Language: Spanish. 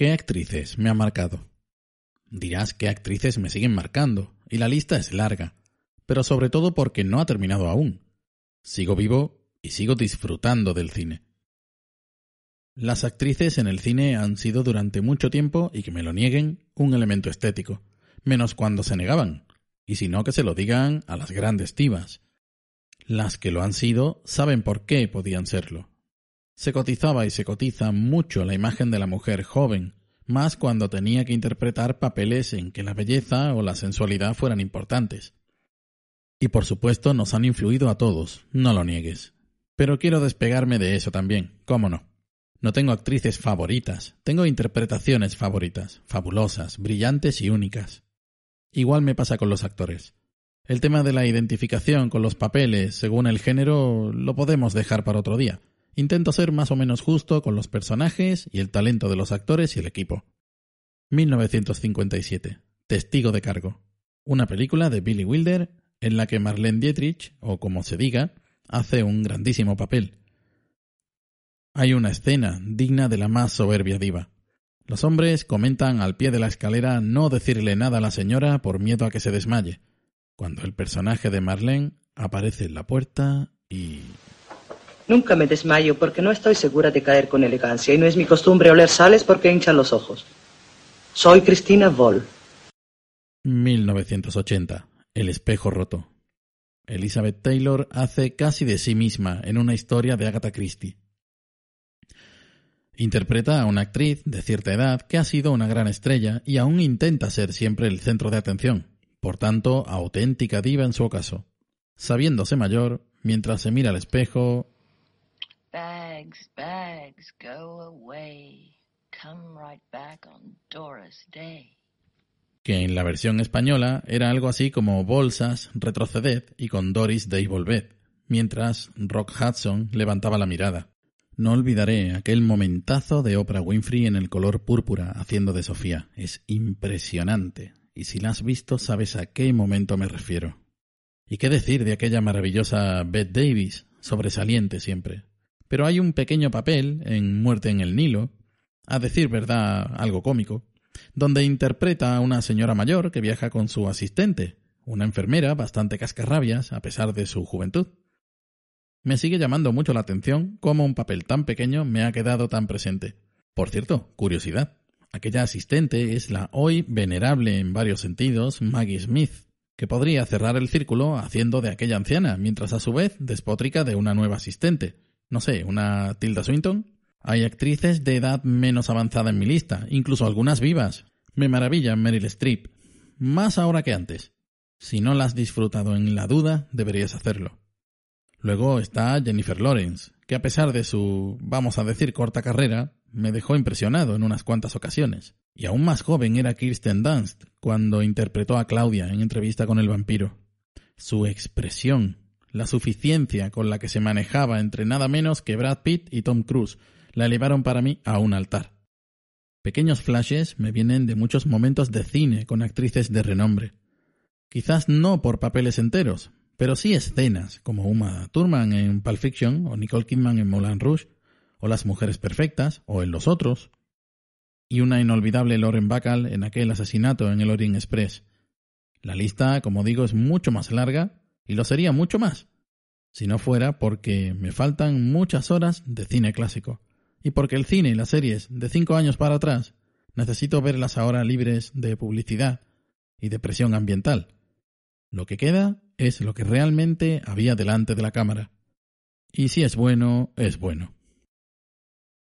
¿Qué actrices me han marcado? Dirás qué actrices me siguen marcando, y la lista es larga, pero sobre todo porque no ha terminado aún. Sigo vivo y sigo disfrutando del cine. Las actrices en el cine han sido durante mucho tiempo, y que me lo nieguen, un elemento estético, menos cuando se negaban, y si no que se lo digan a las grandes divas. Las que lo han sido saben por qué podían serlo. Se cotizaba y se cotiza mucho la imagen de la mujer joven, más cuando tenía que interpretar papeles en que la belleza o la sensualidad fueran importantes. Y por supuesto nos han influido a todos, no lo niegues. Pero quiero despegarme de eso también, cómo no. No tengo actrices favoritas, tengo interpretaciones favoritas, fabulosas, brillantes y únicas. Igual me pasa con los actores. El tema de la identificación con los papeles según el género lo podemos dejar para otro día. Intento ser más o menos justo con los personajes y el talento de los actores y el equipo. 1957. Testigo de cargo. Una película de Billy Wilder en la que Marlene Dietrich, o como se diga, hace un grandísimo papel. Hay una escena digna de la más soberbia diva. Los hombres comentan al pie de la escalera no decirle nada a la señora por miedo a que se desmaye, cuando el personaje de Marlene aparece en la puerta y... Nunca me desmayo porque no estoy segura de caer con elegancia y no es mi costumbre oler sales porque hinchan los ojos. Soy Cristina Voll. 1980. El espejo roto. Elizabeth Taylor hace casi de sí misma en una historia de Agatha Christie. Interpreta a una actriz de cierta edad que ha sido una gran estrella y aún intenta ser siempre el centro de atención, por tanto, auténtica diva en su ocaso. Sabiéndose mayor, mientras se mira al espejo. Bags, bags, go away. Come right back on Doris Day. Que en la versión española era algo así como bolsas, retroceded y con Doris Day volved, mientras Rock Hudson levantaba la mirada. No olvidaré aquel momentazo de Oprah Winfrey en el color púrpura haciendo de Sofía. Es impresionante. Y si la has visto, sabes a qué momento me refiero. ¿Y qué decir de aquella maravillosa Bette Davis, sobresaliente siempre? Pero hay un pequeño papel en Muerte en el Nilo, a decir verdad algo cómico, donde interpreta a una señora mayor que viaja con su asistente, una enfermera bastante cascarrabias a pesar de su juventud. Me sigue llamando mucho la atención cómo un papel tan pequeño me ha quedado tan presente. Por cierto, curiosidad. Aquella asistente es la hoy venerable en varios sentidos Maggie Smith, que podría cerrar el círculo haciendo de aquella anciana, mientras a su vez despótrica de una nueva asistente. No sé, una Tilda Swinton. Hay actrices de edad menos avanzada en mi lista, incluso algunas vivas. Me maravilla Meryl Streep. Más ahora que antes. Si no la has disfrutado en la duda, deberías hacerlo. Luego está Jennifer Lawrence, que a pesar de su, vamos a decir, corta carrera, me dejó impresionado en unas cuantas ocasiones. Y aún más joven era Kirsten Dunst, cuando interpretó a Claudia en entrevista con el vampiro. Su expresión, la suficiencia con la que se manejaba entre nada menos que Brad Pitt y Tom Cruise, la elevaron para mí a un altar. Pequeños flashes me vienen de muchos momentos de cine con actrices de renombre. Quizás no por papeles enteros, pero sí escenas, como Uma Thurman en Pulp Fiction, o Nicole Kidman en Moulin Rouge, o Las Mujeres Perfectas, o en Los Otros, y una inolvidable Lauren Bacall en aquel asesinato en el Orient Express. La lista, como digo, es mucho más larga, y lo sería mucho más, si no fuera porque me faltan muchas horas de cine clásico, y porque el cine y las series de cinco años para atrás necesito verlas ahora libres de publicidad y de presión ambiental. Lo que queda es lo que realmente había delante de la cámara. Y si es bueno, es bueno.